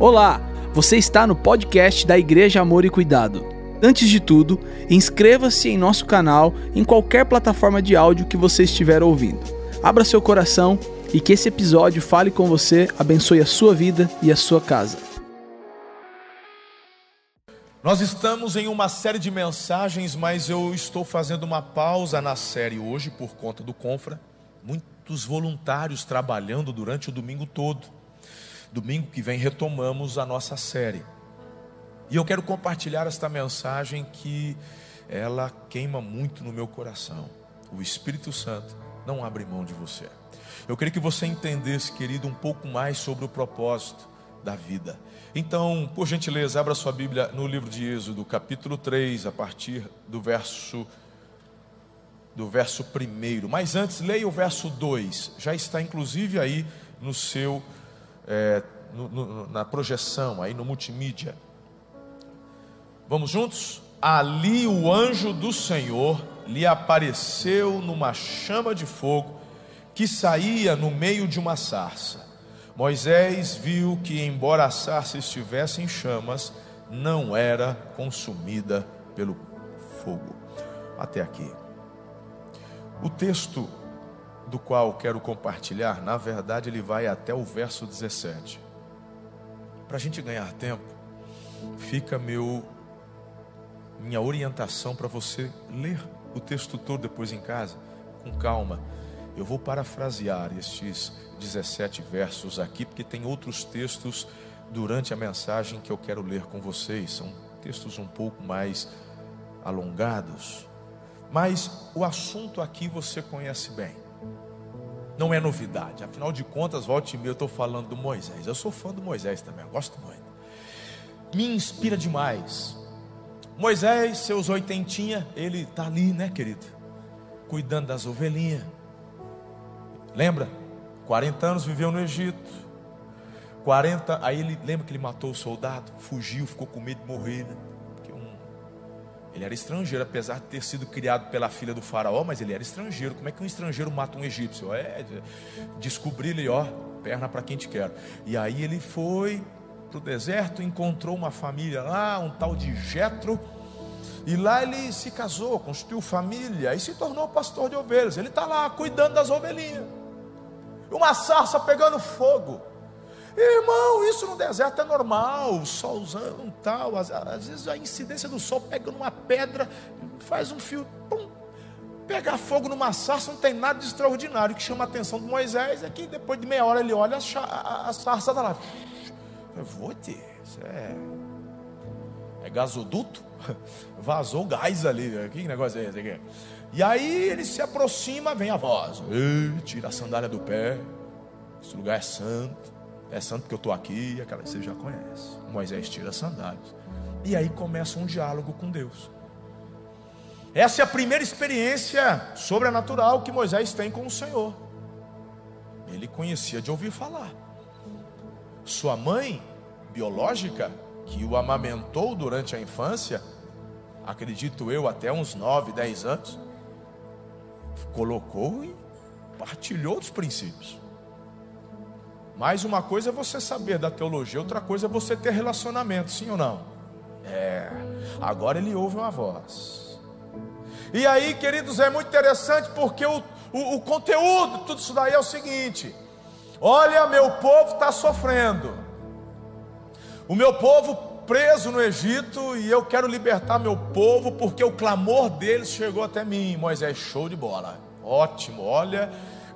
Olá, você está no podcast da Igreja Amor e Cuidado. Antes de tudo, inscreva-se em nosso canal em qualquer plataforma de áudio que você estiver ouvindo. Abra seu coração e que esse episódio fale com você, abençoe a sua vida e a sua casa. Nós estamos em uma série de mensagens, mas eu estou fazendo uma pausa na série hoje por conta do Confra. Muitos voluntários trabalhando durante o domingo todo. Domingo que vem retomamos a nossa série. E eu quero compartilhar esta mensagem que ela queima muito no meu coração. O Espírito Santo não abre mão de você. Eu queria que você entendesse, querido, um pouco mais sobre o propósito da vida. Então, por gentileza, abra sua Bíblia no livro de Êxodo, capítulo 3, a partir do verso do verso 1. Mas antes, leia o verso 2. Já está inclusive aí no seu é, no, no, na projeção, aí no multimídia. Vamos juntos? Ali o anjo do Senhor lhe apareceu numa chama de fogo que saía no meio de uma sarça. Moisés viu que, embora a sarça estivesse em chamas, não era consumida pelo fogo. Até aqui. O texto do qual quero compartilhar, na verdade, ele vai até o verso 17. Para a gente ganhar tempo, fica meu minha orientação para você ler o texto todo depois em casa, com calma. Eu vou parafrasear estes 17 versos aqui, porque tem outros textos durante a mensagem que eu quero ler com vocês. São textos um pouco mais alongados. Mas o assunto aqui você conhece bem não é novidade. Afinal de contas, volte e meia, eu estou falando do Moisés. Eu sou fã do Moisés também, eu gosto muito. Me inspira demais. Moisés, seus oitentinha, ele está ali, né, querido? Cuidando das ovelhinhas. Lembra? 40 anos viveu no Egito. 40, aí ele lembra que ele matou o soldado, fugiu, ficou com medo de morrer, né? Ele era estrangeiro, apesar de ter sido criado pela filha do faraó, mas ele era estrangeiro. Como é que um estrangeiro mata um egípcio? É, descobri ele, ó, perna para quem te quer. E aí ele foi para o deserto, encontrou uma família lá, um tal de Jetro. E lá ele se casou, construiu família e se tornou pastor de ovelhas. Ele está lá cuidando das ovelhinhas. Uma sarça pegando fogo. Irmão, isso no deserto é normal, solzão tal. Às, às, vezes a incidência do sol pega numa pedra, faz um fio, pum, pegar fogo numa sarça não tem nada de extraordinário. O que chama a atenção de Moisés é que depois de meia hora ele olha, a, a, a sarça está lá. Eu vou ter, isso é, é gasoduto? Vazou gás ali, que negócio é esse aqui? E aí ele se aproxima, vem a voz, Ei, tira a sandália do pé, esse lugar é santo. É santo porque eu estou aqui, aquela que você já conhece. Moisés tira sandálias. E aí começa um diálogo com Deus. Essa é a primeira experiência sobrenatural que Moisés tem com o Senhor. Ele conhecia de ouvir falar. Sua mãe biológica, que o amamentou durante a infância, acredito eu, até uns 9, 10 anos, colocou e partilhou dos princípios. Mas uma coisa é você saber da teologia, outra coisa é você ter relacionamento, sim ou não? É. Agora ele ouve uma voz. E aí, queridos, é muito interessante porque o, o, o conteúdo, tudo isso daí é o seguinte: olha, meu povo está sofrendo. O meu povo preso no Egito e eu quero libertar meu povo porque o clamor deles chegou até mim. Moisés, show de bola. Ótimo, olha,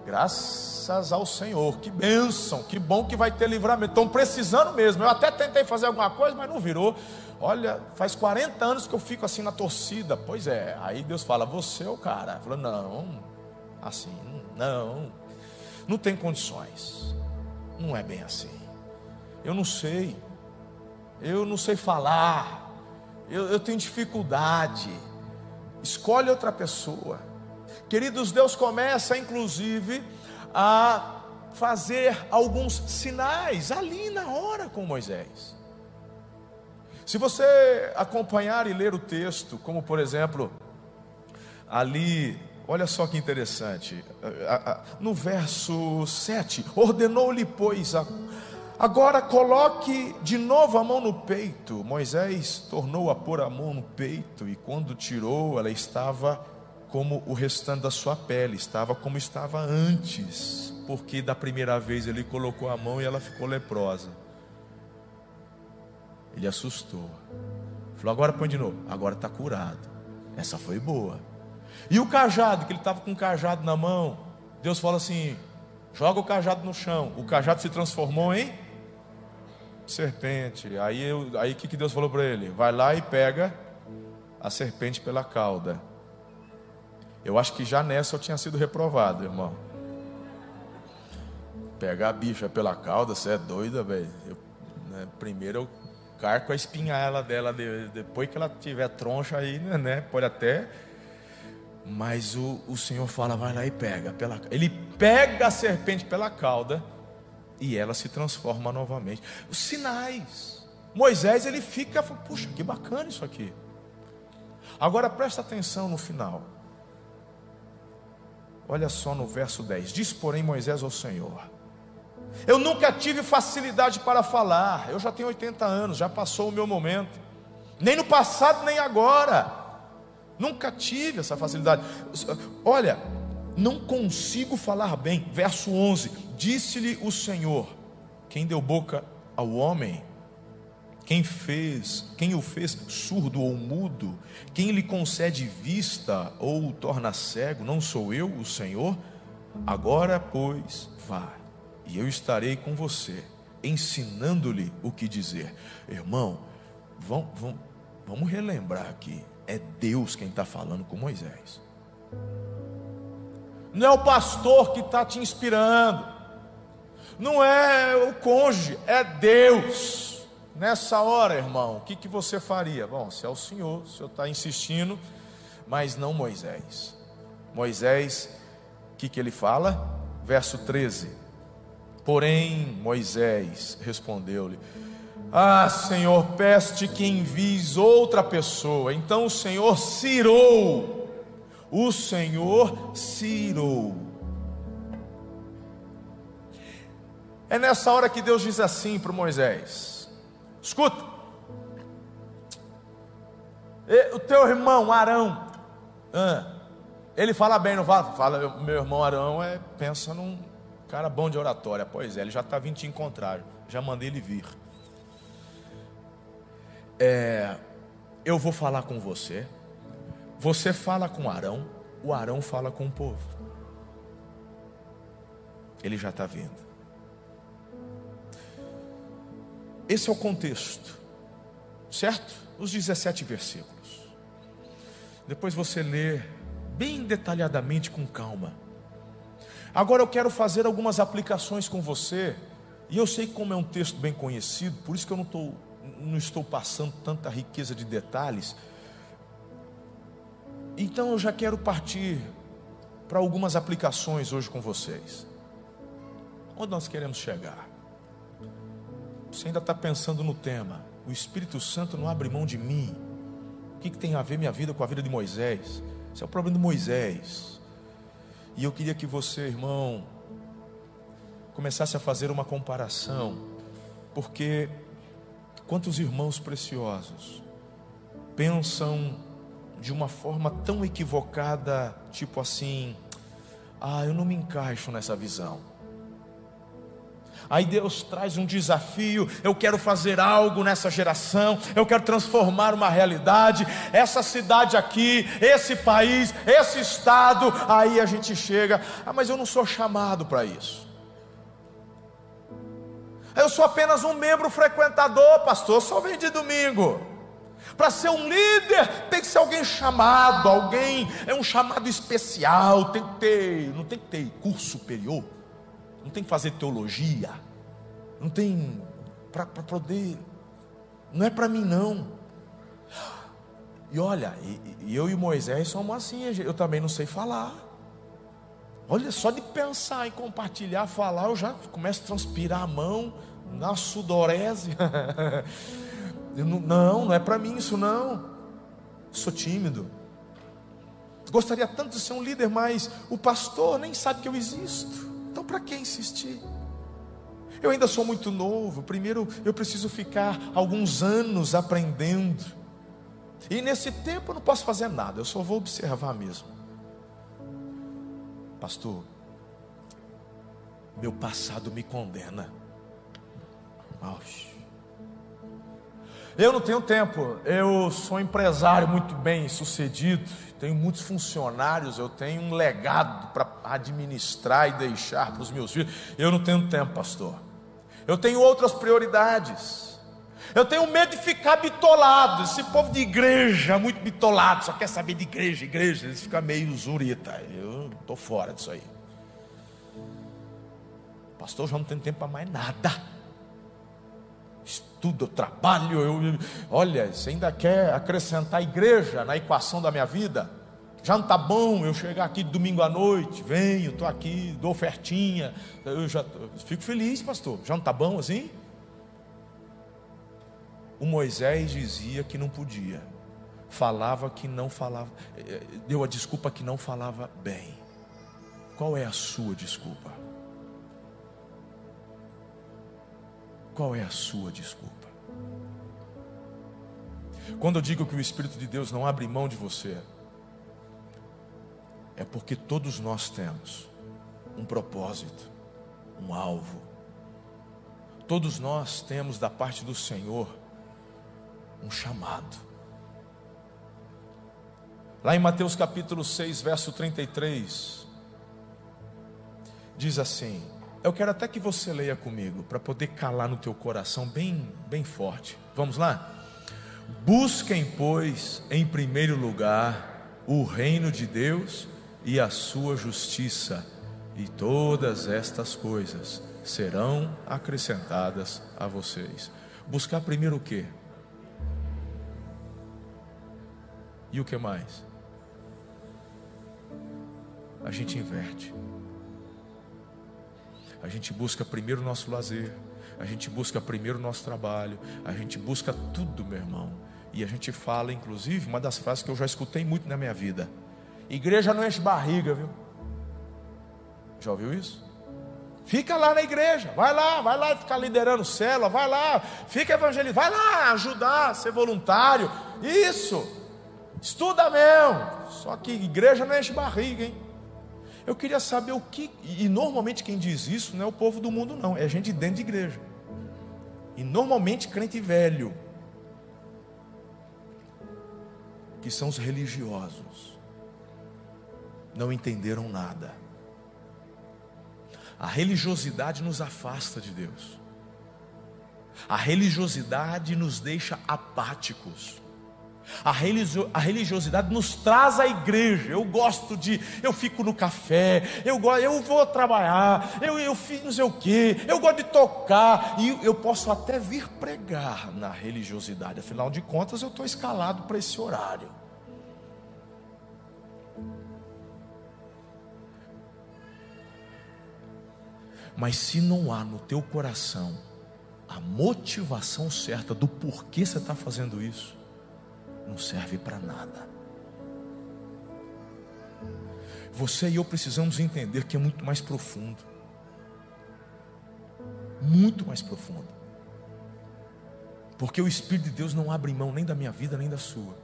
graças ao Senhor, que bênção, que bom que vai ter livramento. Estão precisando mesmo. Eu até tentei fazer alguma coisa, mas não virou. Olha, faz 40 anos que eu fico assim na torcida. Pois é, aí Deus fala: Você é o cara. Fala, não, assim, não, não tem condições. Não é bem assim. Eu não sei, eu não sei falar, eu, eu tenho dificuldade. Escolhe outra pessoa. Queridos, Deus começa inclusive a fazer alguns sinais ali na hora com Moisés. Se você acompanhar e ler o texto, como por exemplo, ali, olha só que interessante, no verso 7, ordenou-lhe, pois, a, Agora coloque de novo a mão no peito. Moisés tornou a pôr a mão no peito, e quando tirou, ela estava como o restante da sua pele, estava como estava antes, porque da primeira vez ele colocou a mão e ela ficou leprosa. Ele assustou. Falou: agora põe de novo. Agora está curado. Essa foi boa. E o cajado, que ele estava com o cajado na mão, Deus fala assim: joga o cajado no chão. O cajado se transformou em serpente. Aí o aí que, que Deus falou para ele? Vai lá e pega a serpente pela cauda. Eu acho que já nessa eu tinha sido reprovado, irmão. Pegar a bicha pela cauda, você é doida, velho. Né, primeiro eu carco a espinhala dela, depois que ela tiver troncha aí, né, né? Pode até. Mas o, o Senhor fala, vai lá e pega. Pela, ele pega a serpente pela cauda e ela se transforma novamente. Os sinais. Moisés ele fica, puxa, que bacana isso aqui. Agora presta atenção no final. Olha só no verso 10: Diz, porém, Moisés ao Senhor: Eu nunca tive facilidade para falar, eu já tenho 80 anos, já passou o meu momento, nem no passado, nem agora. Nunca tive essa facilidade. Olha, não consigo falar bem. Verso 11: Disse-lhe o Senhor: Quem deu boca ao homem? Quem fez, quem o fez surdo ou mudo? Quem lhe concede vista ou o torna cego? Não sou eu, o Senhor? Agora, pois, vá, e eu estarei com você, ensinando-lhe o que dizer. Irmão, vamos, relembrar aqui: é Deus quem está falando com Moisés. Não é o pastor que está te inspirando, não é o cônjuge, é Deus. Nessa hora, irmão, o que, que você faria? Bom, se é o Senhor, o Senhor está insistindo, mas não Moisés. Moisés, o que, que ele fala? Verso 13: Porém, Moisés respondeu-lhe: Ah, Senhor, peço-te que envies outra pessoa. Então o Senhor cirou o Senhor cirou. É nessa hora que Deus diz assim para Moisés: escuta, o teu irmão Arão, ele fala bem, não fala? Fala, meu irmão Arão é, pensa num cara bom de oratória. Pois é, ele já está vindo te encontrar, já mandei ele vir. É, eu vou falar com você você fala com Arão, o Arão fala com o povo. Ele já está vindo. Esse é o contexto, certo? Os 17 versículos. Depois você lê bem detalhadamente, com calma. Agora eu quero fazer algumas aplicações com você, e eu sei como é um texto bem conhecido, por isso que eu não, tô, não estou passando tanta riqueza de detalhes, então eu já quero partir para algumas aplicações hoje com vocês. Onde nós queremos chegar? Você ainda está pensando no tema. O Espírito Santo não abre mão de mim. O que, que tem a ver minha vida com a vida de Moisés? Esse é o problema de Moisés. E eu queria que você, irmão, começasse a fazer uma comparação, porque quantos irmãos preciosos pensam de uma forma tão equivocada, tipo assim: ah, eu não me encaixo nessa visão. Aí Deus traz um desafio, eu quero fazer algo nessa geração, eu quero transformar uma realidade, essa cidade aqui, esse país, esse estado. Aí a gente chega, ah, mas eu não sou chamado para isso. Eu sou apenas um membro frequentador, pastor, só vem de domingo. Para ser um líder, tem que ser alguém chamado, alguém, é um chamado especial, tem que ter, não tem que ter curso superior, não tem que fazer teologia, não tem para poder, não é para mim não. E olha, e, e eu e Moisés somos assim, eu também não sei falar. Olha, só de pensar em compartilhar, falar, eu já começo a transpirar a mão, na sudorese. Não, não, não é para mim isso não. Sou tímido. Gostaria tanto de ser um líder, mas o pastor nem sabe que eu existo. Então para que insistir? Eu ainda sou muito novo. Primeiro eu preciso ficar alguns anos aprendendo. E nesse tempo eu não posso fazer nada, eu só vou observar mesmo. Pastor, meu passado me condena. Oxe. Eu não tenho tempo, eu sou empresário muito bem sucedido, tenho muitos funcionários, eu tenho um legado para administrar e deixar para os meus filhos. Eu não tenho tempo, pastor. Eu tenho outras prioridades. Eu tenho medo de ficar bitolado. Esse povo de igreja, muito bitolado, só quer saber de igreja, igreja, eles ficam meio zurita. Eu estou fora disso aí. Pastor, já não tenho tempo para mais nada. Estudo, eu trabalho, eu, olha, você ainda quer acrescentar igreja na equação da minha vida? Já não está bom eu chegar aqui domingo à noite, venho, estou aqui, dou ofertinha, eu já fico feliz, pastor. Já não está bom assim? O Moisés dizia que não podia, falava que não falava, eh, deu a desculpa que não falava bem. Qual é a sua desculpa? Qual é a sua desculpa? Quando eu digo que o Espírito de Deus não abre mão de você, é porque todos nós temos um propósito, um alvo. Todos nós temos da parte do Senhor um chamado. Lá em Mateus capítulo 6, verso 33, diz assim: Eu quero até que você leia comigo, para poder calar no teu coração bem, bem forte. Vamos lá? Busquem, pois, em primeiro lugar o reino de Deus e a sua justiça, e todas estas coisas serão acrescentadas a vocês. Buscar primeiro o que? E o que mais? A gente inverte. A gente busca primeiro o nosso lazer, a gente busca primeiro o nosso trabalho, a gente busca tudo, meu irmão. E a gente fala, inclusive, uma das frases que eu já escutei muito na minha vida: Igreja não enche barriga, viu? Já ouviu isso? Fica lá na igreja, vai lá, vai lá ficar liderando célula, vai lá, fica evangelizando, vai lá ajudar, ser voluntário. Isso, estuda mesmo. Só que igreja não enche barriga, hein? Eu queria saber o que, e normalmente quem diz isso não é o povo do mundo, não, é gente dentro de igreja. E normalmente crente velho, que são os religiosos não entenderam nada. A religiosidade nos afasta de Deus. A religiosidade nos deixa apáticos. A, religio, a, religiosidade nos traz à igreja. Eu gosto de, eu fico no café, eu, eu vou trabalhar, eu, eu fiz não sei o que, eu gosto de tocar, e eu posso até vir pregar na religiosidade. Afinal de contas, eu estou escalado para esse horário. Mas se não há no teu coração a motivação certa do porquê você está fazendo isso, não serve para nada. Você e eu precisamos entender que é muito mais profundo. Muito mais profundo. Porque o Espírito de Deus não abre mão nem da minha vida, nem da sua.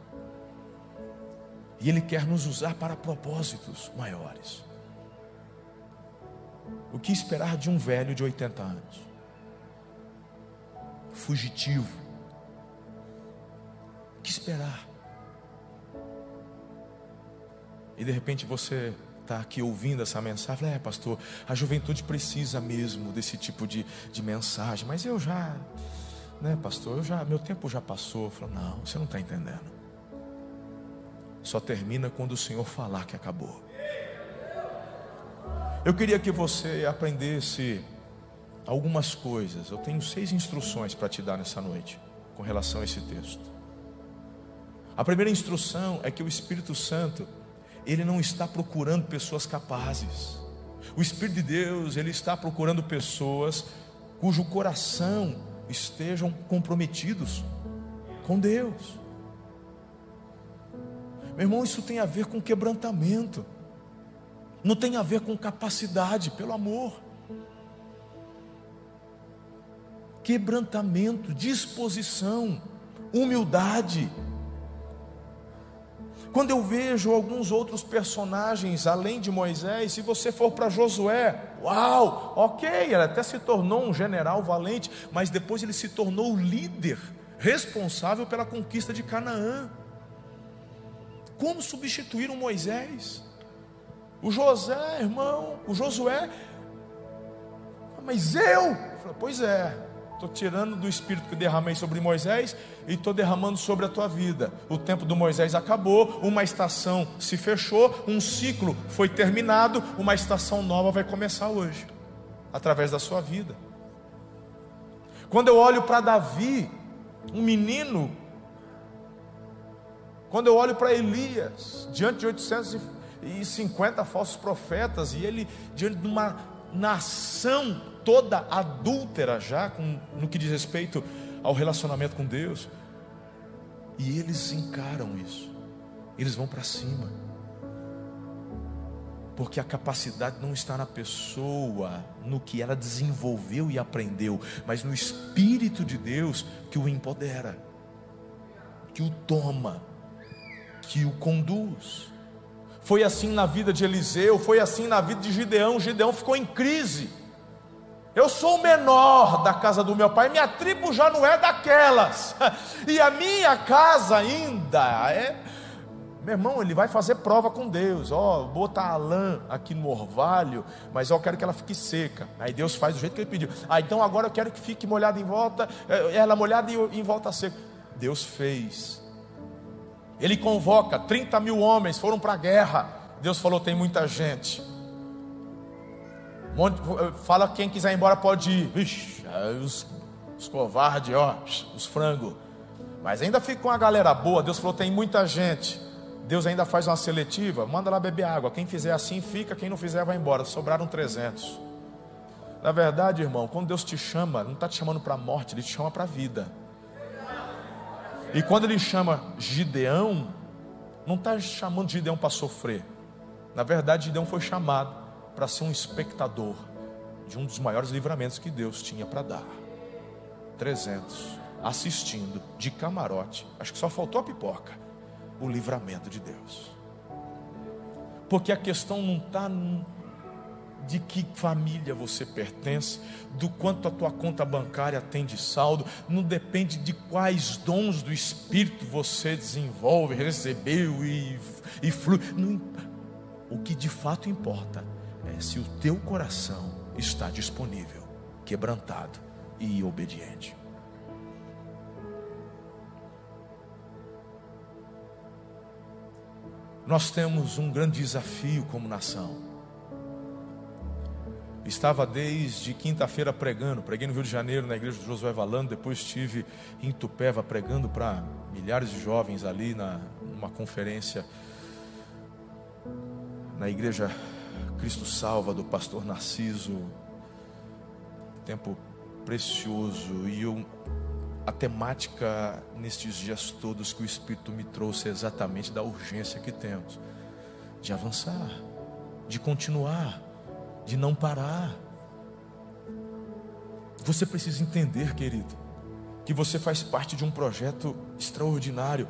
E Ele quer nos usar para propósitos maiores. O que esperar de um velho de 80 anos? Fugitivo. Que esperar? E de repente você está aqui ouvindo essa mensagem, é pastor, a juventude precisa mesmo desse tipo de, de mensagem, mas eu já, né pastor, eu já, meu tempo já passou. Falo, não, você não está entendendo. Só termina quando o Senhor falar que acabou. Eu queria que você aprendesse algumas coisas. Eu tenho seis instruções para te dar nessa noite com relação a esse texto. A primeira instrução é que o Espírito Santo, ele não está procurando pessoas capazes. O Espírito de Deus, ele está procurando pessoas cujo coração estejam comprometidos com Deus. Meu irmão, isso tem a ver com quebrantamento não tem a ver com capacidade, pelo amor. quebrantamento, disposição, humildade. Quando eu vejo alguns outros personagens além de Moisés, se você for para Josué, uau, ok, ele até se tornou um general valente, mas depois ele se tornou o líder responsável pela conquista de Canaã. Como substituir um Moisés? O José, irmão, o Josué, mas eu, pois é, Estou tirando do espírito que derramei sobre Moisés e estou derramando sobre a tua vida. O tempo do Moisés acabou, uma estação se fechou, um ciclo foi terminado, uma estação nova vai começar hoje, através da sua vida. Quando eu olho para Davi, um menino, quando eu olho para Elias, diante de 850 falsos profetas, e ele diante de uma nação toda adúltera já com, no que diz respeito ao relacionamento com Deus. E eles encaram isso. Eles vão para cima. Porque a capacidade não está na pessoa, no que ela desenvolveu e aprendeu, mas no Espírito de Deus que o empodera, que o toma, que o conduz. Foi assim na vida de Eliseu, foi assim na vida de Gideão. Gideão ficou em crise. Eu sou o menor da casa do meu pai, minha tribo já não é daquelas, e a minha casa ainda é. Meu irmão, ele vai fazer prova com Deus. Ó, oh, a lã aqui no orvalho, mas eu quero que ela fique seca. Aí Deus faz do jeito que ele pediu. Ah, então agora eu quero que fique molhada em volta, eh, ela molhada e em volta seca. Deus fez. Ele convoca 30 mil homens, foram para a guerra. Deus falou: tem muita gente. Fala quem quiser ir embora pode ir. Os, os covardes, ó, os frangos. Mas ainda fica com a galera boa. Deus falou: tem muita gente. Deus ainda faz uma seletiva. Manda lá beber água. Quem fizer assim fica, quem não fizer vai embora. Sobraram 300. Na verdade, irmão, quando Deus te chama, não está te chamando para a morte, Ele te chama para a vida. E quando Ele chama Gideão, não está chamando Gideão para sofrer. Na verdade, Gideão foi chamado para ser um espectador de um dos maiores livramentos que Deus tinha para dar. 300 assistindo de camarote, acho que só faltou a pipoca, o livramento de Deus. Porque a questão não está de que família você pertence, do quanto a tua conta bancária tem de saldo, não depende de quais dons do Espírito você desenvolve, recebeu e, e flui. Não, o que de fato importa é se o teu coração está disponível, quebrantado e obediente. Nós temos um grande desafio como nação. Estava desde quinta-feira pregando, preguei no Rio de Janeiro, na igreja de Josué Valando, depois estive em Tupéva pregando para milhares de jovens ali na, numa conferência na igreja Cristo Salva, do pastor Narciso. Tempo precioso. E eu, a temática nestes dias todos que o Espírito me trouxe é exatamente da urgência que temos de avançar, de continuar, de não parar. Você precisa entender, querido, que você faz parte de um projeto extraordinário.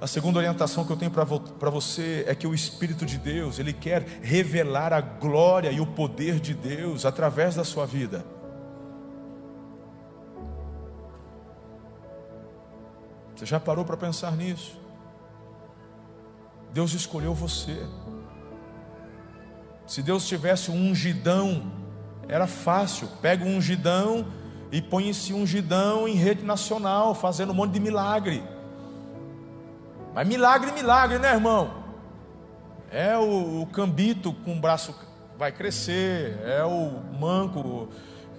A segunda orientação que eu tenho para você é que o Espírito de Deus, ele quer revelar a glória e o poder de Deus através da sua vida. Você já parou para pensar nisso? Deus escolheu você. Se Deus tivesse um ungidão, era fácil. Pega um ungidão e põe esse ungidão em rede nacional, fazendo um monte de milagre. Mas milagre, milagre, né, irmão? É o, o cambito com o braço vai crescer, é o manco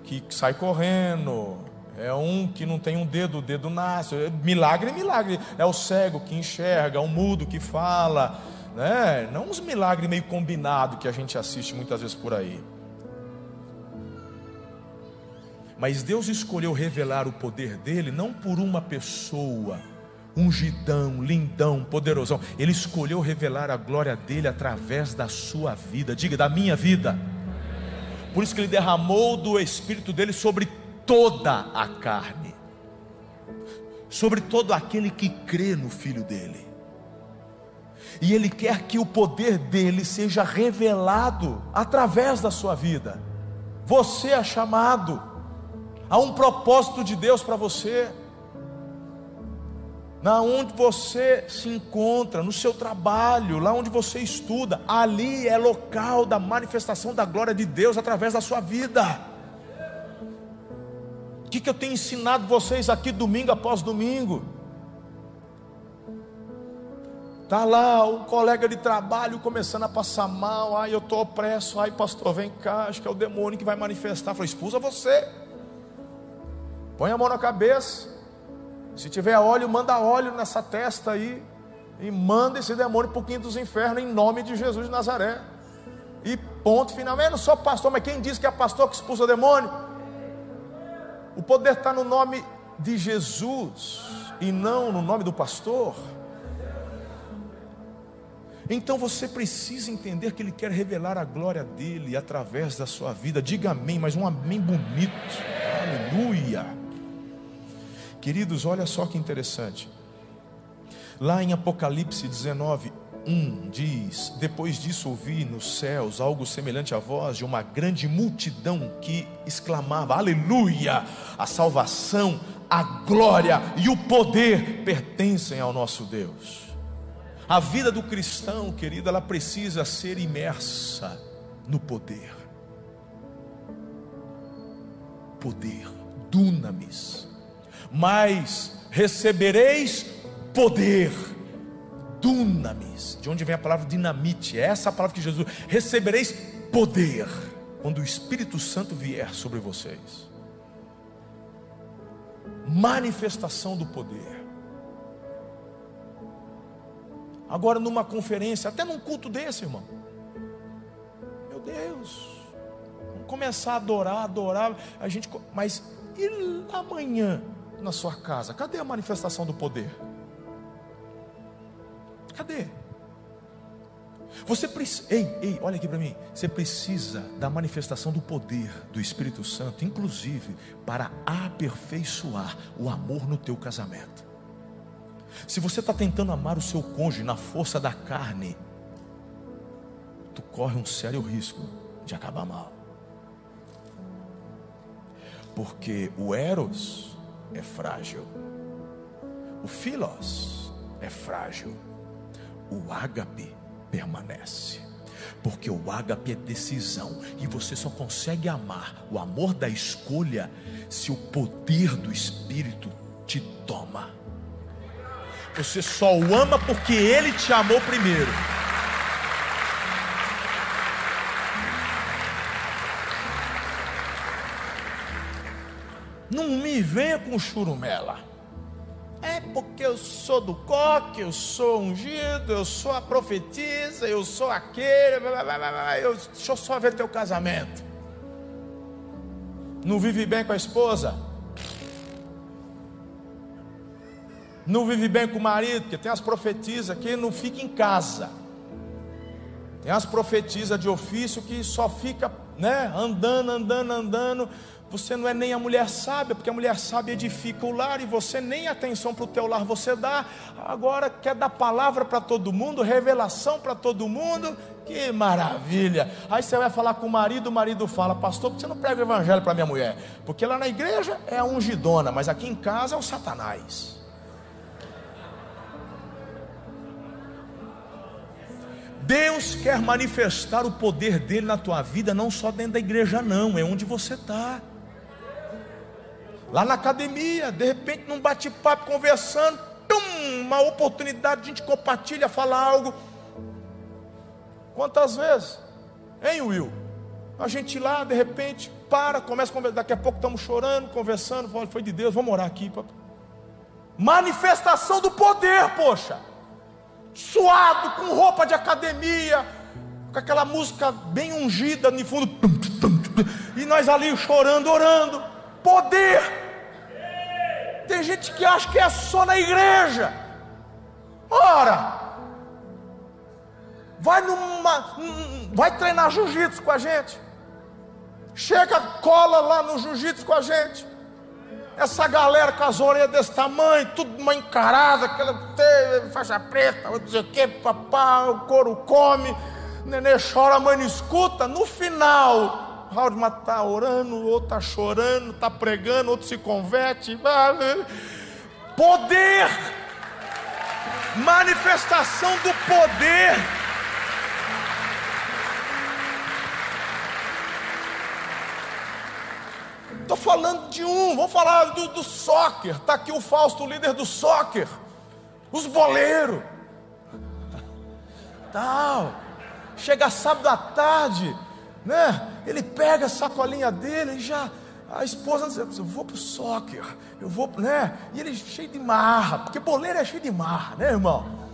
que sai correndo, é um que não tem um dedo, o dedo nasce. Milagre, milagre. É o cego que enxerga, é o mudo que fala, né? Não uns milagres meio combinados que a gente assiste muitas vezes por aí. Mas Deus escolheu revelar o poder dele não por uma pessoa ungidão, lindão, poderosão. Ele escolheu revelar a glória dele através da sua vida. Diga, da minha vida. Por isso que ele derramou do espírito dele sobre toda a carne, sobre todo aquele que crê no Filho dele. E Ele quer que o poder dele seja revelado através da sua vida. Você é chamado, há um propósito de Deus para você na onde você se encontra, no seu trabalho, lá onde você estuda, ali é local da manifestação da glória de Deus através da sua vida. O que, que eu tenho ensinado vocês aqui domingo após domingo? Tá lá o colega de trabalho começando a passar mal, ai eu estou opresso, ai pastor, vem cá, acho que é o demônio que vai manifestar. Falei, expulsa você. Põe a mão na cabeça. Se tiver óleo, manda óleo nessa testa aí. E manda esse demônio para o quinto dos infernos em nome de Jesus de Nazaré. E ponto final. Eu não sou pastor, mas quem diz que é pastor que expulsa o demônio? O poder está no nome de Jesus e não no nome do pastor. Então você precisa entender que Ele quer revelar a glória dele através da sua vida. Diga amém, mas um amém bonito. Aleluia. Queridos, olha só que interessante. Lá em Apocalipse 19, 1 diz: Depois disso ouvi nos céus algo semelhante à voz de uma grande multidão que exclamava: Aleluia! A salvação, a glória e o poder pertencem ao nosso Deus. A vida do cristão, querido, ela precisa ser imersa no poder. Poder, dunamis mas recebereis poder. Dunamis, de onde vem a palavra dinamite, é essa a palavra que Jesus, recebereis poder quando o Espírito Santo vier sobre vocês. Manifestação do poder. Agora numa conferência, até num culto desse, irmão. Meu Deus. Vamos começar a adorar, adorar, a gente, mas e amanhã? na sua casa? Cadê a manifestação do poder? Cadê? Você precisa, ei, ei, olha aqui para mim. Você precisa da manifestação do poder do Espírito Santo, inclusive para aperfeiçoar o amor no teu casamento. Se você está tentando amar o seu cônjuge na força da carne, tu corre um sério risco de acabar mal. Porque o Eros é frágil. O filos é frágil. O ágape permanece. Porque o ágape é decisão e você só consegue amar o amor da escolha se o poder do espírito te toma. Você só o ama porque ele te amou primeiro. Não me venha com churumela. É porque eu sou do coque, eu sou ungido, eu sou a profetisa, eu sou aquele. Blá, blá, blá, eu, deixa eu só ver teu casamento. Não vive bem com a esposa? Não vive bem com o marido, porque tem as profetisas que não fica em casa. Tem as profetisas de ofício que só fica, né, andando, andando, andando você não é nem a mulher sábia, porque a mulher sábia edifica o lar e você nem atenção para o teu lar você dá. Agora quer dar palavra para todo mundo, revelação para todo mundo. Que maravilha! Aí você vai falar com o marido, o marido fala, pastor, por que você não prega o evangelho para minha mulher? Porque lá na igreja é a ungidona, mas aqui em casa é o Satanás. Deus quer manifestar o poder dele na tua vida, não só dentro da igreja, não, é onde você está lá na academia, de repente num bate-papo, conversando, tum, uma oportunidade, a gente compartilha, fala algo. Quantas vezes? Hein, Will? A gente lá, de repente, para, começa a conversar, daqui a pouco estamos chorando, conversando, foi de Deus, vamos orar aqui. Manifestação do poder, poxa. Suado, com roupa de academia, com aquela música bem ungida no fundo, e nós ali chorando, orando. Poder. Tem gente que acha que é só na igreja. Ora, vai numa, vai treinar jiu-jitsu com a gente. Chega, cola lá no jiu-jitsu com a gente. Essa galera com as orelhas desse tamanho, tudo uma encarada, aquela faixa preta, não sei o que, papá, o couro come, nenê chora, a mãe não escuta. No final, Raul está orando, o outro está chorando, está pregando, outro se converte. Poder, manifestação do poder. Estou falando de um, vou falar do, do soccer. Está aqui o Fausto, líder do soccer. Os boleiros. Tal. Chega sábado à tarde, né? Ele pega a sacolinha dele e já. A esposa diz: Eu vou para o soccer, eu vou, né? E ele cheio de marra, porque boleiro é cheio de marra, né, irmão?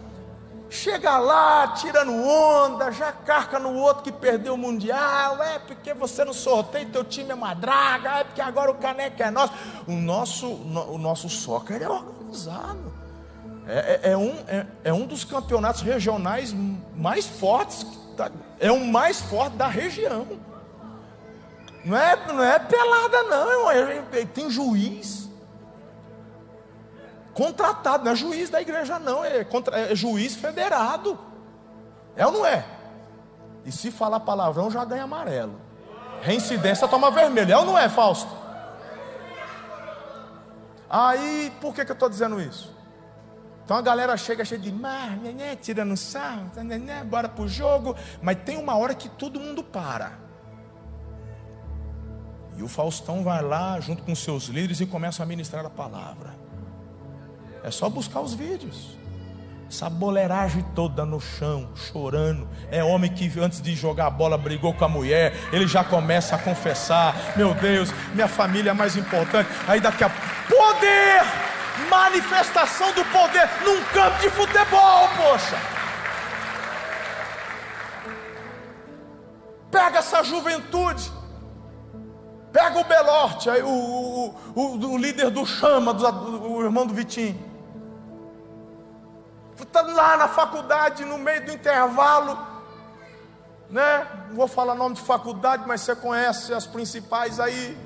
Chega lá, tirando onda, já carca no outro que perdeu o Mundial, é porque você não sorteia, teu time é uma draga, é porque agora o caneco é nosso. O nosso, o nosso soccer é organizado. É, é, é um, é, é, um dos campeonatos regionais mais fortes, é o mais forte da região. Não é, não é pelada, não, é, tem juiz Contratado, não é juiz da igreja, não, é, contra, é juiz federado. É ou não é? E se falar palavrão, já ganha amarelo. Reincidência toma vermelho. É ou não é, Fausto? Aí, por que, que eu estou dizendo isso? Então a galera chega cheia de mar, né, tirando sarro, né, bora pro jogo. Mas tem uma hora que todo mundo para. E o Faustão vai lá, junto com seus líderes, e começa a ministrar a palavra. É só buscar os vídeos. Essa boleiragem toda no chão, chorando. É homem que antes de jogar a bola brigou com a mulher. Ele já começa a confessar: Meu Deus, minha família é mais importante. Aí daqui a poder, manifestação do poder num campo de futebol, poxa. Pega essa juventude. Pega o Belorte, aí o, o, o, o líder do Chama, do, o irmão do Vitinho está lá na faculdade, no meio do intervalo, né? Não vou falar nome de faculdade, mas você conhece as principais aí.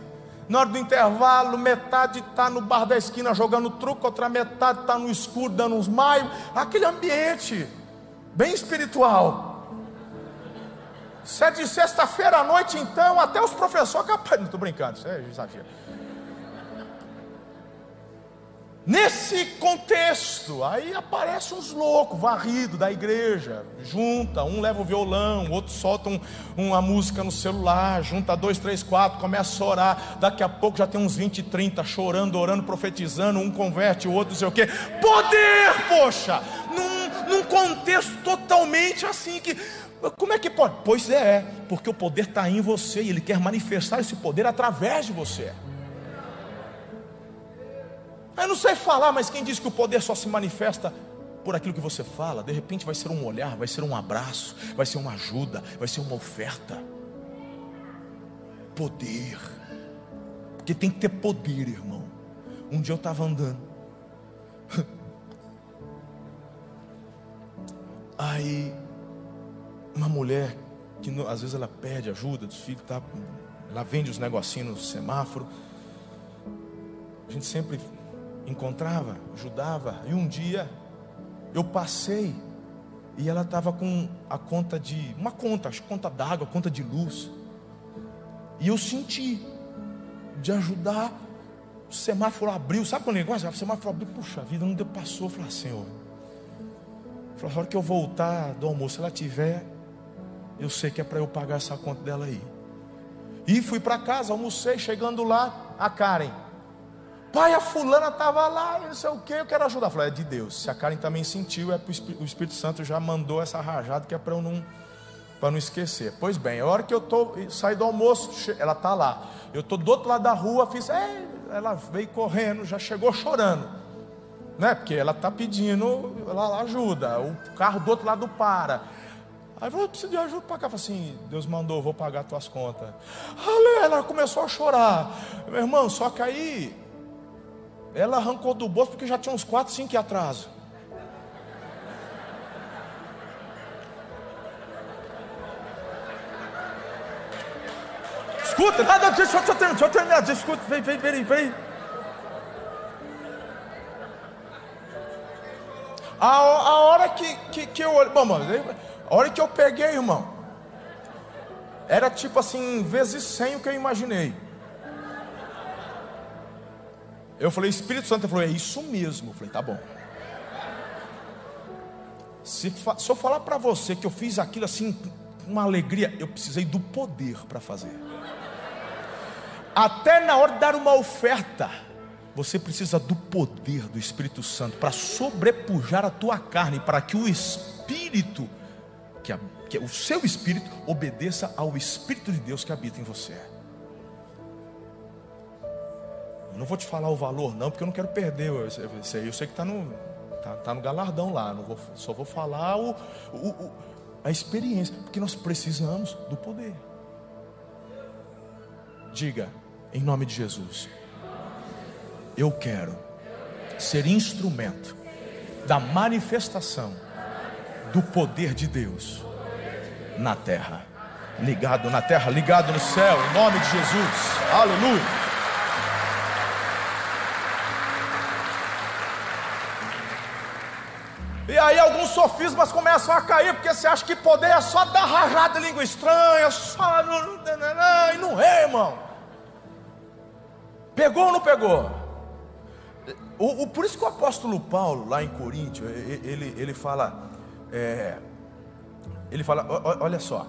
Na hora do intervalo, metade está no bar da esquina jogando truco, outra metade está no escuro dando uns maios. Aquele ambiente bem espiritual. Se é de sexta-feira à noite, então, até os professores. Não estou brincando, isso é exagero. Nesse contexto, aí aparece uns loucos, varrido da igreja, junta, um leva o violão, outro solta um, uma música no celular, junta dois, três, quatro, começa a orar, daqui a pouco já tem uns 20, 30 chorando, orando, profetizando, um converte, o outro não sei o quê. Poder, poxa! Num, num contexto totalmente assim que. Como é que pode? Pois é, porque o poder está em você e ele quer manifestar esse poder através de você. Eu não sei falar, mas quem diz que o poder só se manifesta por aquilo que você fala, de repente vai ser um olhar, vai ser um abraço, vai ser uma ajuda, vai ser uma oferta. Poder, porque tem que ter poder, irmão. Um dia eu estava andando, aí uma mulher que às vezes ela pede ajuda dos filhos, tá? ela vende os negocinhos no semáforo. A gente sempre encontrava, ajudava. E um dia eu passei e ela estava com a conta de uma conta, acho conta d'água, conta de luz. E eu senti de ajudar. O semáforo abriu, sabe quando o negócio? O semáforo abriu, puxa vida, não deu, passou. Eu falei, ah, Senhor, falei, a hora que eu voltar do almoço, se ela tiver, eu sei que é para eu pagar essa conta dela aí. E fui para casa, almocei, chegando lá, a Karen. Pai, a fulana estava lá, não sei o que, eu quero ajudar. Eu falei, é de Deus. Se a Karen também sentiu, é o Espírito Santo já mandou essa rajada que é para eu não, para não esquecer. Pois bem, a hora que eu tô saí do almoço, ela está lá. Eu estou do outro lado da rua, fiz, é, ela veio correndo, já chegou chorando. Né? Porque ela está pedindo ela ajuda. O carro do outro lado para. Aí eu preciso de ajuda para cá. Falei assim, Deus mandou, vou pagar tuas contas. Ela começou a chorar. Meu irmão, só que aí ela arrancou do bolso porque já tinha uns 4, 5 de atraso. Escuta, ah, nada disso, deixa eu terminar, deixa eu terminar, escuta, vem, vem, vem, vem. A, a hora que, que, que eu olhei, bom, mano, a hora que eu peguei, irmão, era tipo assim, vezes 100 o que eu imaginei. Eu falei, Espírito Santo, ele falou, é isso mesmo. Eu falei, tá bom. Se, se eu falar para você que eu fiz aquilo assim, uma alegria, eu precisei do poder para fazer. Até na hora de dar uma oferta, você precisa do poder do Espírito Santo para sobrepujar a tua carne, para que o Espírito, que, a, que o seu Espírito, obedeça ao Espírito de Deus que habita em você. Eu não vou te falar o valor, não, porque eu não quero perder. Eu, sei, eu sei que está no, tá, tá, no galardão lá. Não vou, só vou falar o, o, o, a experiência, porque nós precisamos do poder. Diga, em nome de Jesus, eu quero ser instrumento da manifestação do poder de Deus na terra. Ligado na terra, ligado no céu, em nome de Jesus. Aleluia. E aí alguns sofismas começam a cair, porque você acha que poder é só dar rajada de língua estranha, só. E não é, irmão. Pegou ou não pegou? O, o, por isso que o apóstolo Paulo, lá em Coríntios, ele, ele fala, é, ele fala, olha só,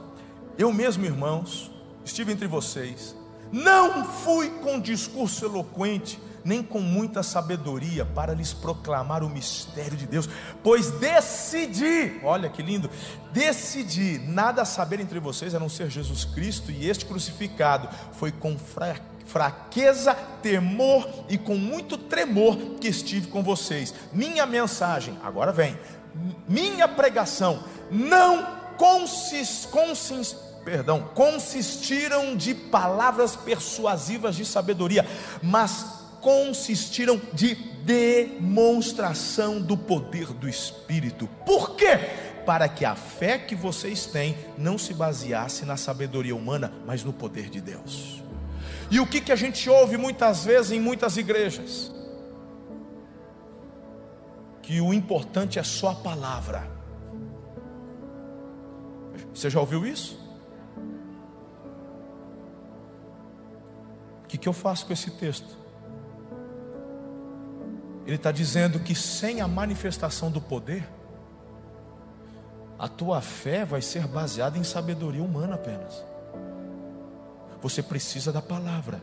eu mesmo, irmãos, estive entre vocês, não fui com discurso eloquente, nem com muita sabedoria para lhes proclamar o mistério de Deus, pois decidi, olha que lindo, decidi nada saber entre vocês a não ser Jesus Cristo e este crucificado, foi com fraqueza, temor e com muito tremor que estive com vocês. Minha mensagem, agora vem, minha pregação não consiste, consiste perdão, consistiram de palavras persuasivas de sabedoria, mas consistiram de demonstração do poder do Espírito. Por quê? Para que a fé que vocês têm não se baseasse na sabedoria humana, mas no poder de Deus. E o que, que a gente ouve muitas vezes em muitas igrejas? Que o importante é só a palavra. Você já ouviu isso? O que, que eu faço com esse texto? Ele está dizendo que sem a manifestação do poder, a tua fé vai ser baseada em sabedoria humana apenas. Você precisa da palavra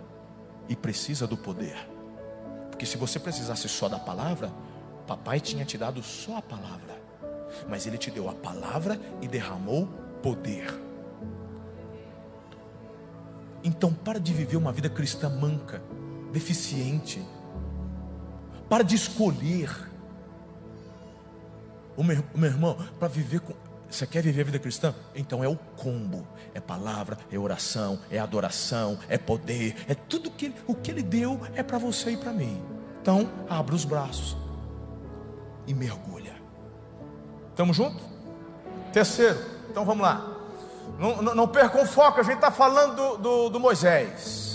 e precisa do poder. Porque se você precisasse só da palavra, papai tinha te dado só a palavra. Mas ele te deu a palavra e derramou poder. Então, para de viver uma vida cristã manca, deficiente, para de escolher. O meu, o meu irmão, para viver com. Você quer viver a vida cristã? Então é o combo: é palavra, é oração, é adoração, é poder, é tudo que o que ele deu é para você e para mim. Então, abra os braços e mergulha. Estamos juntos? Terceiro, então vamos lá. Não, não, não percam o foco, a gente está falando do, do, do Moisés.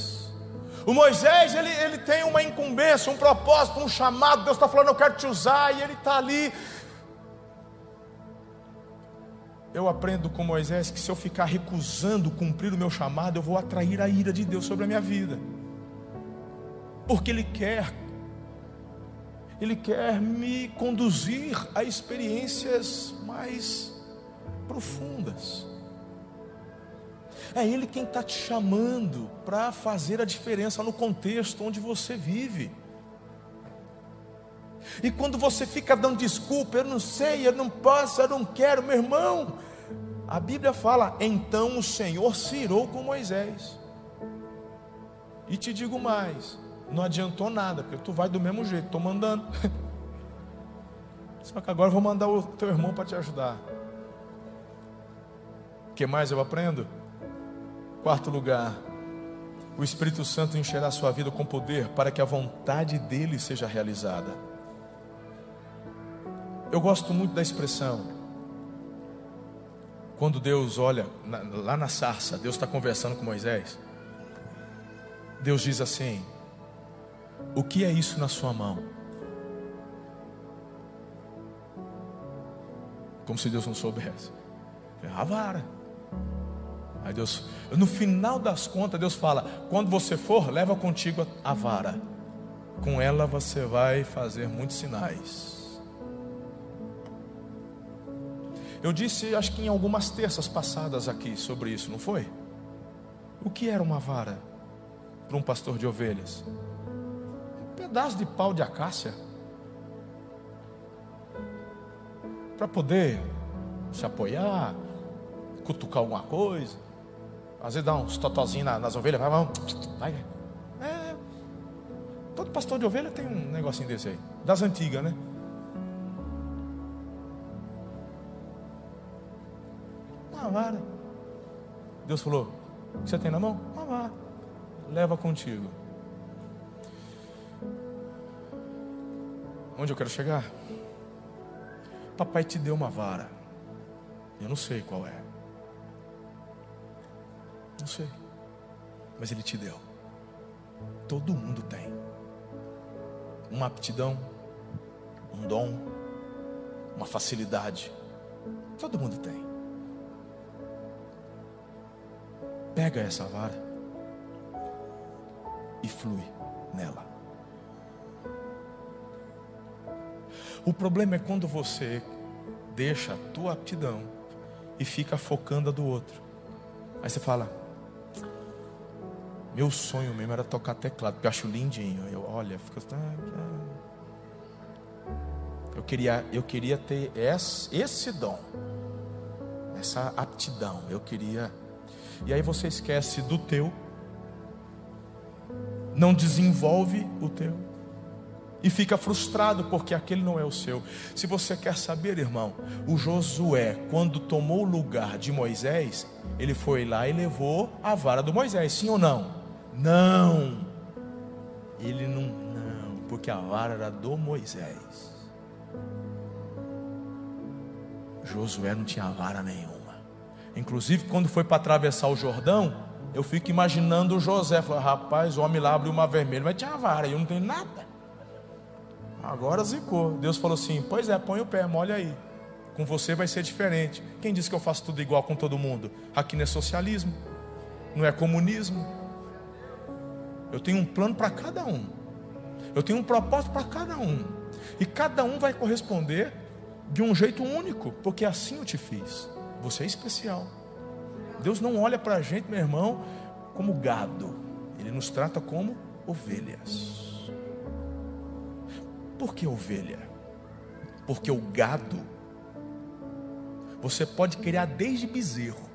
O Moisés, ele, ele tem uma incumbência, um propósito, um chamado. Deus está falando, eu quero te usar, e ele está ali. Eu aprendo com Moisés que se eu ficar recusando cumprir o meu chamado, eu vou atrair a ira de Deus sobre a minha vida. Porque Ele quer, Ele quer me conduzir a experiências mais profundas. É Ele quem está te chamando para fazer a diferença no contexto onde você vive. E quando você fica dando desculpa, eu não sei, eu não posso, eu não quero, meu irmão. A Bíblia fala: então o Senhor se irou com Moisés. E te digo mais: não adiantou nada, porque tu vai do mesmo jeito, estou mandando. Só que agora eu vou mandar o teu irmão para te ajudar. O que mais eu aprendo? Quarto lugar, o Espírito Santo encherá sua vida com poder para que a vontade dele seja realizada. Eu gosto muito da expressão. Quando Deus olha lá na sarça, Deus está conversando com Moisés. Deus diz assim: O que é isso na sua mão? Como se Deus não soubesse. A vara. Aí Deus, no final das contas, Deus fala: quando você for, leva contigo a vara. Com ela você vai fazer muitos sinais. Eu disse, acho que em algumas terças passadas aqui sobre isso, não foi? O que era uma vara para um pastor de ovelhas? Um pedaço de pau de acácia para poder se apoiar, cutucar alguma coisa. Às vezes dá uns totozinhos nas ovelhas, vai, vamos, vai. É, todo pastor de ovelha tem um negocinho desse aí, das antigas, né? Uma vara. Deus falou: o que você tem na mão? Uma vara. Leva contigo. Onde eu quero chegar? Papai te deu uma vara. Eu não sei qual é. Não sei. Mas Ele te deu. Todo mundo tem. Uma aptidão, um dom, uma facilidade. Todo mundo tem. Pega essa vara e flui nela. O problema é quando você deixa a tua aptidão e fica focando a do outro. Aí você fala: Meu sonho mesmo era tocar teclado, porque eu acho lindinho. Eu, olha, fica. Eu queria, eu queria ter esse, esse dom, essa aptidão. Eu queria. E aí você esquece do teu, não desenvolve o teu e fica frustrado porque aquele não é o seu. Se você quer saber, irmão, o Josué, quando tomou o lugar de Moisés, ele foi lá e levou a vara do Moisés, sim ou não? Não. Ele não, não, porque a vara era do Moisés. Josué não tinha vara nenhuma. Inclusive, quando foi para atravessar o Jordão, eu fico imaginando o José, falou, rapaz, o homem lá abriu uma vermelha, mas tinha vara, eu não tenho nada. Agora zicou. Deus falou assim: Pois é, põe o pé, molha aí. Com você vai ser diferente. Quem disse que eu faço tudo igual com todo mundo? Aqui não é socialismo, não é comunismo. Eu tenho um plano para cada um. Eu tenho um propósito para cada um. E cada um vai corresponder de um jeito único, porque assim eu te fiz. Você é especial. Deus não olha para a gente, meu irmão, como gado. Ele nos trata como ovelhas. Por que ovelha? Porque o gado, você pode criar desde bezerro.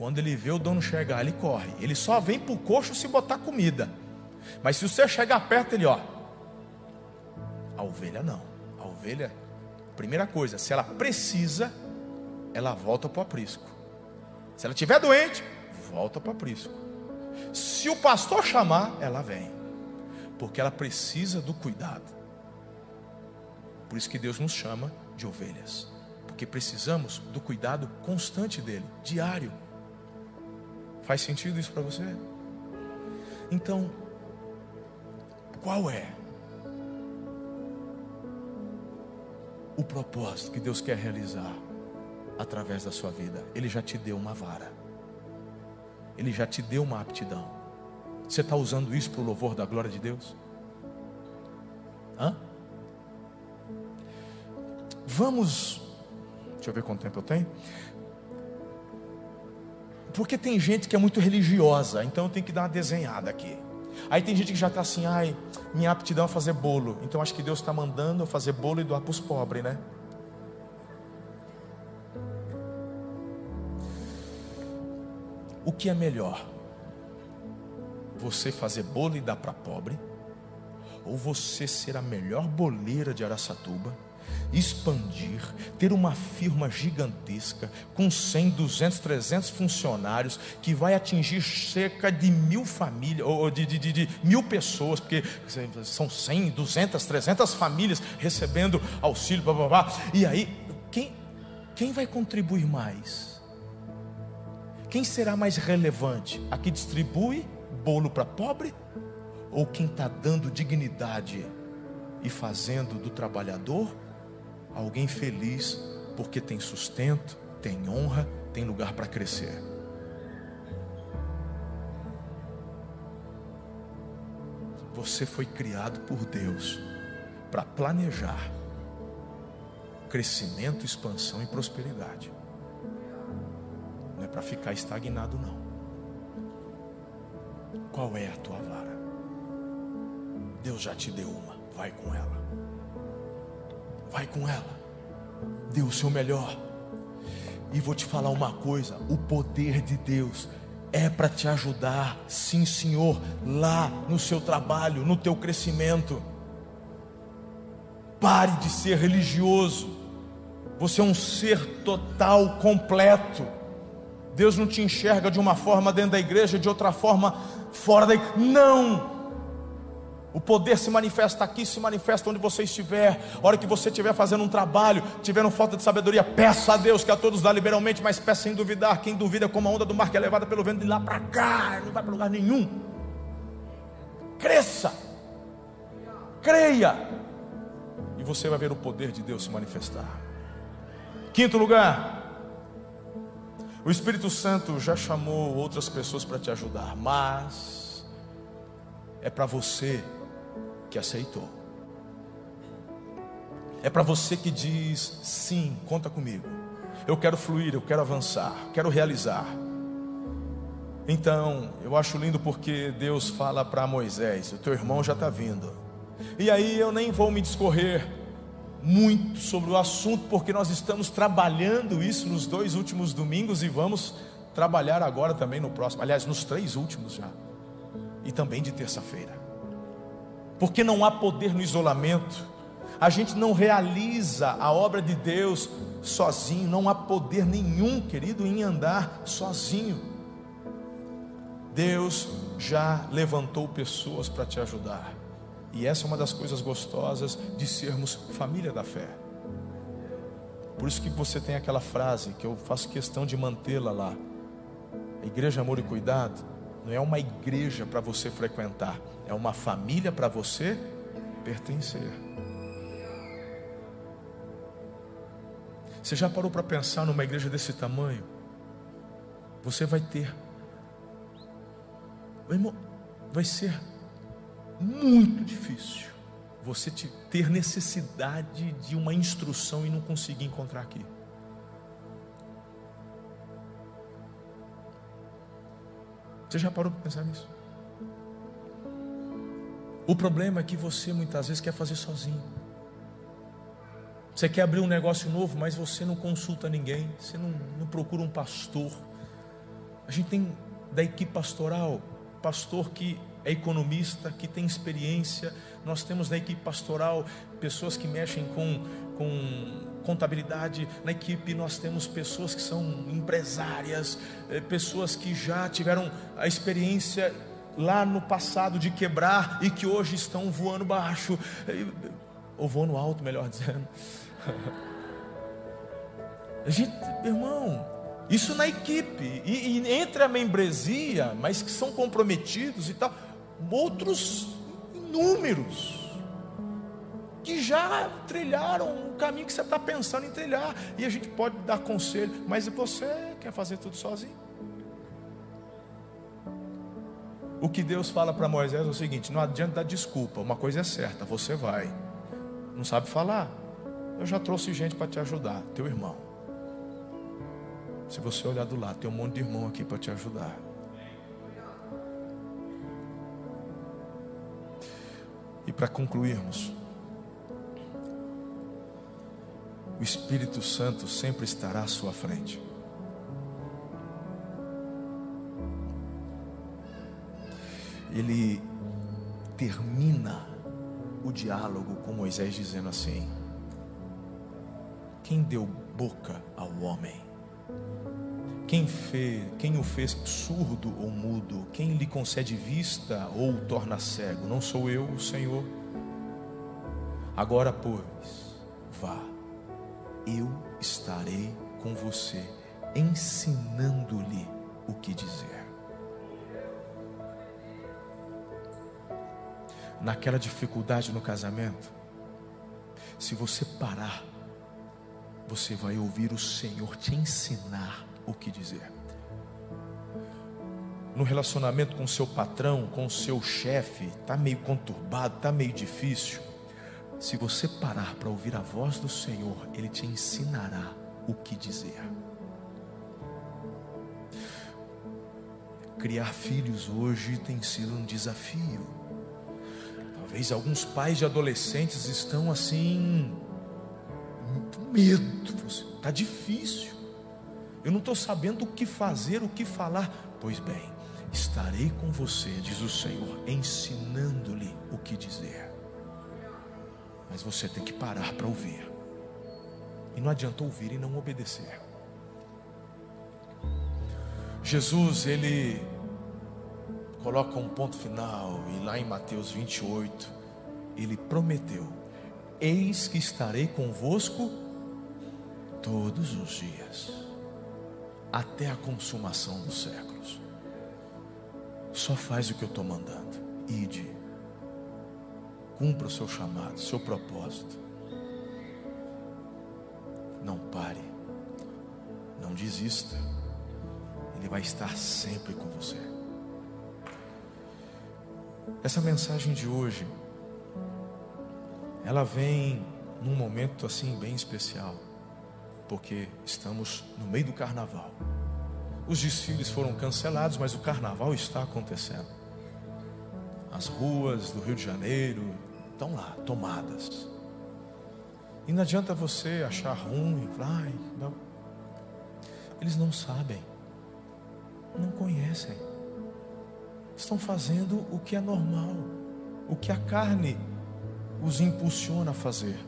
Quando ele vê o dono chegar, ele corre. Ele só vem para o coxo se botar comida. Mas se você chegar perto, ele ó. A ovelha não. A ovelha, primeira coisa, se ela precisa, ela volta para o aprisco. Se ela estiver doente, volta para o aprisco. Se o pastor chamar, ela vem porque ela precisa do cuidado. Por isso que Deus nos chama de ovelhas, porque precisamos do cuidado constante dele, diário. Faz sentido isso para você? Então, qual é o propósito que Deus quer realizar através da sua vida? Ele já te deu uma vara, ele já te deu uma aptidão. Você está usando isso para o louvor da glória de Deus? Hã? Vamos. Deixa eu ver quanto tempo eu tenho. Porque tem gente que é muito religiosa, então eu tenho que dar uma desenhada aqui. Aí tem gente que já está assim, ai, minha aptidão é fazer bolo. Então acho que Deus está mandando eu fazer bolo e doar para os pobres, né? O que é melhor? você fazer bolo e dar para pobre, ou você ser a melhor boleira de Araçatuba, expandir, ter uma firma gigantesca com 100, 200, 300 funcionários que vai atingir cerca de mil famílias ou de, de, de, de mil pessoas, porque são 100, 200, 300 famílias recebendo auxílio, blá, blá, blá. e aí quem, quem vai contribuir mais? Quem será mais relevante? A que distribui bolo para pobre? Ou quem está dando dignidade e fazendo do trabalhador alguém feliz porque tem sustento, tem honra, tem lugar para crescer. Você foi criado por Deus para planejar crescimento, expansão e prosperidade. Não é para ficar estagnado, não. Qual é a tua vara? Deus já te deu uma, vai com ela. Vai com ela. Dê o seu melhor. E vou te falar uma coisa: o poder de Deus é para te ajudar, sim, Senhor, lá no seu trabalho, no teu crescimento. Pare de ser religioso. Você é um ser total, completo. Deus não te enxerga de uma forma dentro da igreja, de outra forma fora da igreja. Não! O poder se manifesta aqui, se manifesta onde você estiver. A hora que você estiver fazendo um trabalho, tiver falta de sabedoria, peça a Deus que a todos dá liberalmente, mas peça sem duvidar. Quem duvida, como a onda do mar que é levada pelo vento de lá para cá, não vai para lugar nenhum. Cresça, creia, e você vai ver o poder de Deus se manifestar. Quinto lugar, o Espírito Santo já chamou outras pessoas para te ajudar, mas é para você que aceitou. É para você que diz: sim, conta comigo. Eu quero fluir, eu quero avançar, quero realizar. Então, eu acho lindo porque Deus fala para Moisés: o teu irmão já está vindo. E aí eu nem vou me discorrer muito sobre o assunto, porque nós estamos trabalhando isso nos dois últimos domingos e vamos trabalhar agora também no próximo, aliás, nos três últimos já, e também de terça-feira, porque não há poder no isolamento, a gente não realiza a obra de Deus sozinho, não há poder nenhum, querido, em andar sozinho. Deus já levantou pessoas para te ajudar. E essa é uma das coisas gostosas de sermos família da fé. Por isso que você tem aquela frase que eu faço questão de mantê-la lá. A igreja amor e cuidado não é uma igreja para você frequentar, é uma família para você pertencer. Você já parou para pensar numa igreja desse tamanho? Você vai ter, vai ser muito difícil você ter necessidade de uma instrução e não conseguir encontrar aqui. Você já parou para pensar nisso? O problema é que você muitas vezes quer fazer sozinho. Você quer abrir um negócio novo, mas você não consulta ninguém, você não, não procura um pastor. A gente tem da equipe pastoral, pastor que é economista, que tem experiência. Nós temos na equipe pastoral pessoas que mexem com, com contabilidade. Na equipe nós temos pessoas que são empresárias, eh, pessoas que já tiveram a experiência lá no passado de quebrar e que hoje estão voando baixo, eh, ou voando alto, melhor dizendo. A gente, irmão, isso na equipe, e, e entre a membresia, mas que são comprometidos e tal outros inúmeros que já trilharam o caminho que você está pensando em trilhar, e a gente pode dar conselho, mas você quer fazer tudo sozinho? O que Deus fala para Moisés é o seguinte: não adianta dar desculpa, uma coisa é certa, você vai, não sabe falar, eu já trouxe gente para te ajudar, teu irmão. Se você olhar do lado, tem um monte de irmão aqui para te ajudar. E para concluirmos, o Espírito Santo sempre estará à sua frente. Ele termina o diálogo com Moisés dizendo assim: Quem deu boca ao homem? Quem, fez, quem o fez surdo ou mudo? Quem lhe concede vista ou o torna cego? Não sou eu, o Senhor. Agora, pois, vá, eu estarei com você, ensinando-lhe o que dizer. Naquela dificuldade no casamento, se você parar você vai ouvir o Senhor te ensinar o que dizer. No relacionamento com seu patrão, com seu chefe, está meio conturbado, está meio difícil. Se você parar para ouvir a voz do Senhor, Ele te ensinará o que dizer. Criar filhos hoje tem sido um desafio. Talvez alguns pais de adolescentes estão assim, muito medo. Está difícil. Eu não estou sabendo o que fazer, o que falar. Pois bem, estarei com você, diz o Senhor, ensinando-lhe o que dizer. Mas você tem que parar para ouvir. E não adianta ouvir e não obedecer. Jesus, ele coloca um ponto final, e lá em Mateus 28, ele prometeu: Eis que estarei convosco todos os dias, até a consumação dos séculos. Só faz o que eu estou mandando, ide, cumpra o seu chamado, seu propósito. Não pare, não desista, Ele vai estar sempre com você. Essa mensagem de hoje, ela vem num momento assim bem especial, porque estamos no meio do carnaval. Os desfiles foram cancelados, mas o carnaval está acontecendo. As ruas do Rio de Janeiro estão lá, tomadas. E não adianta você achar ruim, vai, não. Eles não sabem, não conhecem estão fazendo o que é normal, o que a carne os impulsiona a fazer.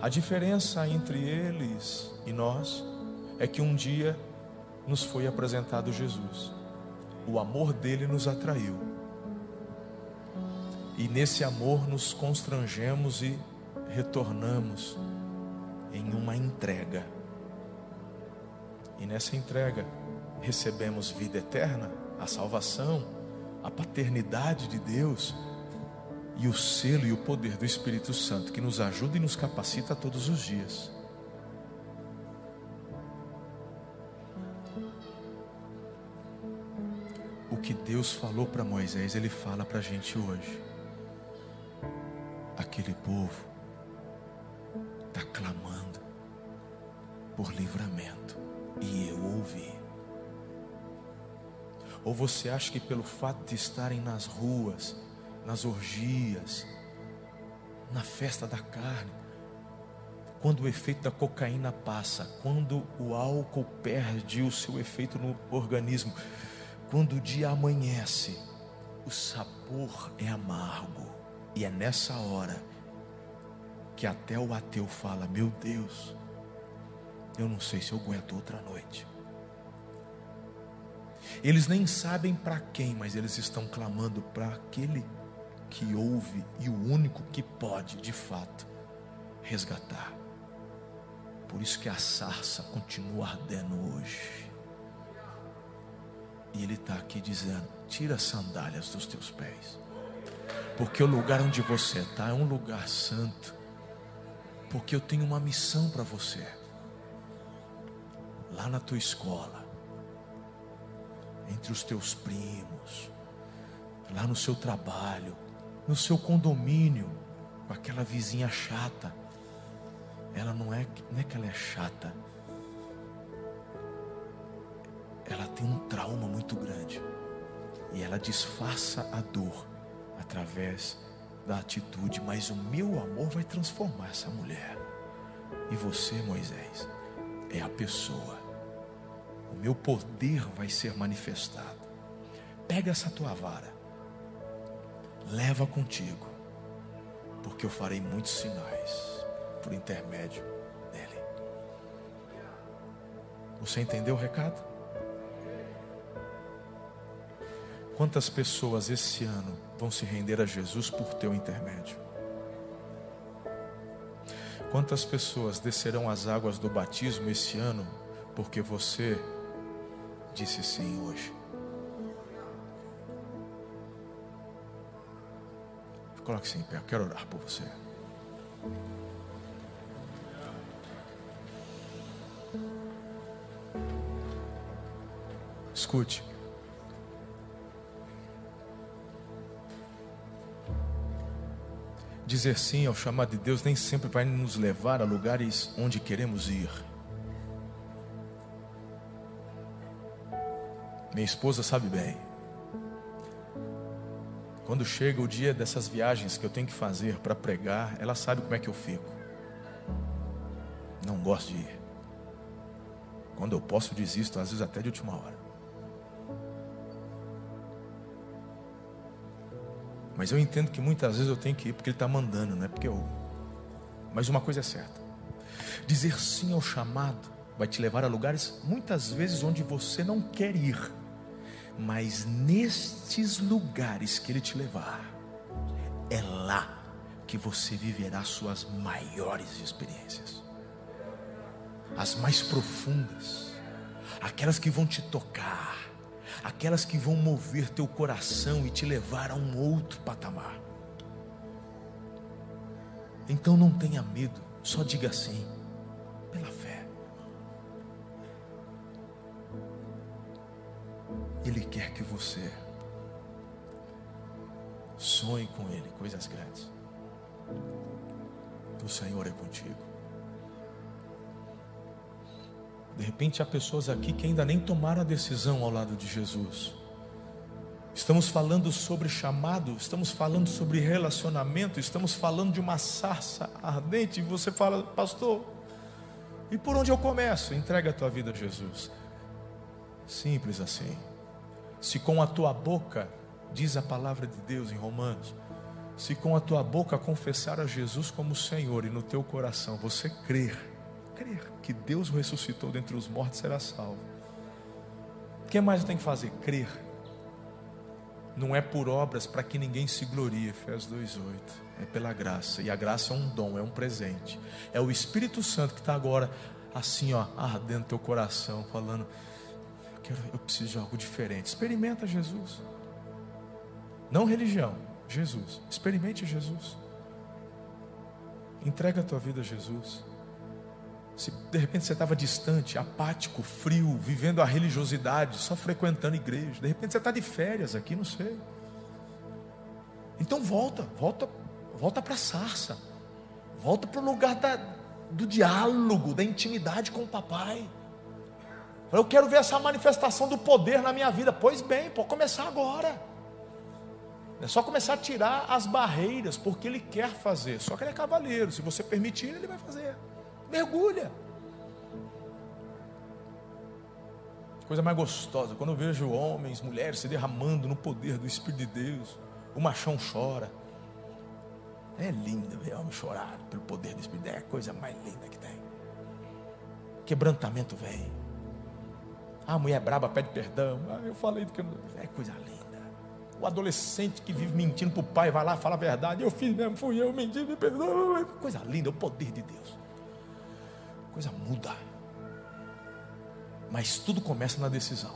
A diferença entre eles e nós é que um dia nos foi apresentado Jesus. O amor dele nos atraiu. E nesse amor nos constrangemos e retornamos em uma entrega. E nessa entrega recebemos vida eterna, a salvação, a paternidade de Deus e o selo e o poder do Espírito Santo que nos ajuda e nos capacita todos os dias. O que Deus falou para Moisés, Ele fala para a gente hoje. Aquele povo está clamando por livramento, e eu ouvi. Ou você acha que pelo fato de estarem nas ruas, nas orgias, na festa da carne, quando o efeito da cocaína passa, quando o álcool perde o seu efeito no organismo, quando o dia amanhece, o sabor é amargo, e é nessa hora que até o ateu fala: Meu Deus, eu não sei se eu aguento outra noite. Eles nem sabem para quem, mas eles estão clamando para aquele que ouve e o único que pode, de fato, resgatar. Por isso que a sarça continua ardendo hoje. E Ele está aqui dizendo: tira as sandálias dos teus pés, porque o lugar onde você está é um lugar santo, porque eu tenho uma missão para você. Lá na tua escola, entre os teus primos, lá no seu trabalho, no seu condomínio, com aquela vizinha chata. Ela não é, não é que ela é chata, ela tem um trauma muito grande. E ela disfarça a dor através da atitude, mas o meu amor vai transformar essa mulher. E você, Moisés, é a pessoa o meu poder vai ser manifestado. Pega essa tua vara, leva contigo, porque eu farei muitos sinais por intermédio dele. Você entendeu o recado? Quantas pessoas esse ano vão se render a Jesus por teu intermédio. Quantas pessoas descerão as águas do batismo esse ano porque você disse sim hoje? Coloque-se em pé, eu quero orar por você. Escute. Dizer sim ao chamado de Deus nem sempre vai nos levar a lugares onde queremos ir. Minha esposa sabe bem. Quando chega o dia dessas viagens que eu tenho que fazer para pregar, ela sabe como é que eu fico. Não gosto de ir. Quando eu posso, desisto, às vezes até de última hora. Mas eu entendo que muitas vezes eu tenho que ir porque Ele está mandando, não é porque eu. Mas uma coisa é certa: dizer sim ao chamado vai te levar a lugares muitas vezes onde você não quer ir, mas nestes lugares que Ele te levar, é lá que você viverá suas maiores experiências, as mais profundas, aquelas que vão te tocar aquelas que vão mover teu coração e te levar a um outro patamar. Então não tenha medo, só diga assim, pela fé. Ele quer que você sonhe com Ele coisas grandes. O Senhor é contigo. De repente há pessoas aqui que ainda nem tomaram a decisão ao lado de Jesus. Estamos falando sobre chamado, estamos falando sobre relacionamento, estamos falando de uma sarça ardente. E você fala, pastor, e por onde eu começo? Entrega a tua vida a Jesus. Simples assim. Se com a tua boca, diz a palavra de Deus em Romanos, se com a tua boca confessar a Jesus como Senhor e no teu coração você crer, crer que Deus o ressuscitou dentre os mortos, será salvo. O que mais eu tenho que fazer? Crer. Não é por obras para que ninguém se glorie, Efésios 2,8. É pela graça. E a graça é um dom, é um presente. É o Espírito Santo que está agora assim, ó, ardendo teu coração, falando: eu, quero, eu preciso de algo diferente. Experimenta Jesus. Não religião, Jesus. Experimente Jesus. Entrega a tua vida a Jesus. Se de repente você estava distante, apático, frio, vivendo a religiosidade, só frequentando igreja, de repente você está de férias aqui, não sei. Então volta, volta, volta para a sarça, volta para o lugar da, do diálogo, da intimidade com o papai. Eu quero ver essa manifestação do poder na minha vida. Pois bem, pode começar agora. É só começar a tirar as barreiras, porque ele quer fazer. Só que ele é cavaleiro. Se você permitir, ele vai fazer. Mergulha. Coisa mais gostosa, quando eu vejo homens, mulheres se derramando no poder do Espírito de Deus, o machão chora. É lindo ver homem chorar pelo poder do Espírito, é a coisa mais linda que tem. Quebrantamento vem. A mulher braba pede perdão. Ah, eu falei do que é coisa linda. O adolescente que vive mentindo para o pai vai lá fala a verdade. Eu fiz mesmo, fui eu, menti, me perdoa. Coisa linda, o poder de Deus coisa muda. Mas tudo começa na decisão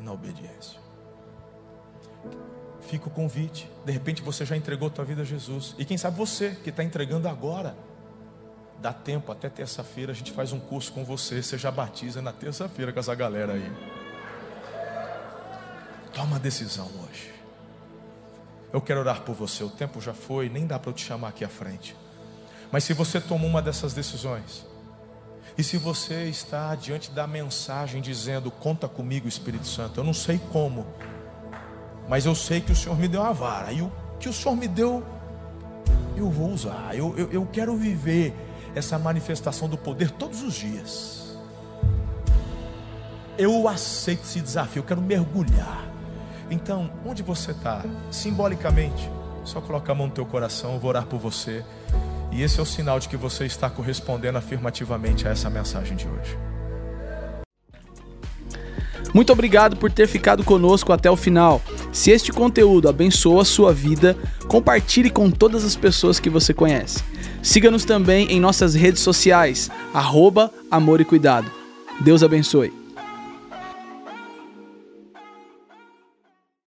e na obediência. Fica o convite. De repente você já entregou tua vida a Jesus. E quem sabe você que está entregando agora. Dá tempo até terça-feira. A gente faz um curso com você. Você já batiza na terça-feira com essa galera aí. Toma a decisão hoje. Eu quero orar por você. O tempo já foi. Nem dá para eu te chamar aqui à frente. Mas se você tomou uma dessas decisões, e se você está diante da mensagem dizendo: Conta comigo, Espírito Santo, eu não sei como, mas eu sei que o Senhor me deu uma vara, e o que o Senhor me deu, eu vou usar, eu, eu, eu quero viver essa manifestação do poder todos os dias. Eu aceito esse desafio, eu quero mergulhar. Então, onde você está? Simbolicamente, só coloca a mão no teu coração, eu vou orar por você. E esse é o sinal de que você está correspondendo afirmativamente a essa mensagem de hoje. Muito obrigado por ter ficado conosco até o final. Se este conteúdo abençoa a sua vida, compartilhe com todas as pessoas que você conhece. Siga-nos também em nossas redes sociais, arroba Amor e Cuidado. Deus abençoe.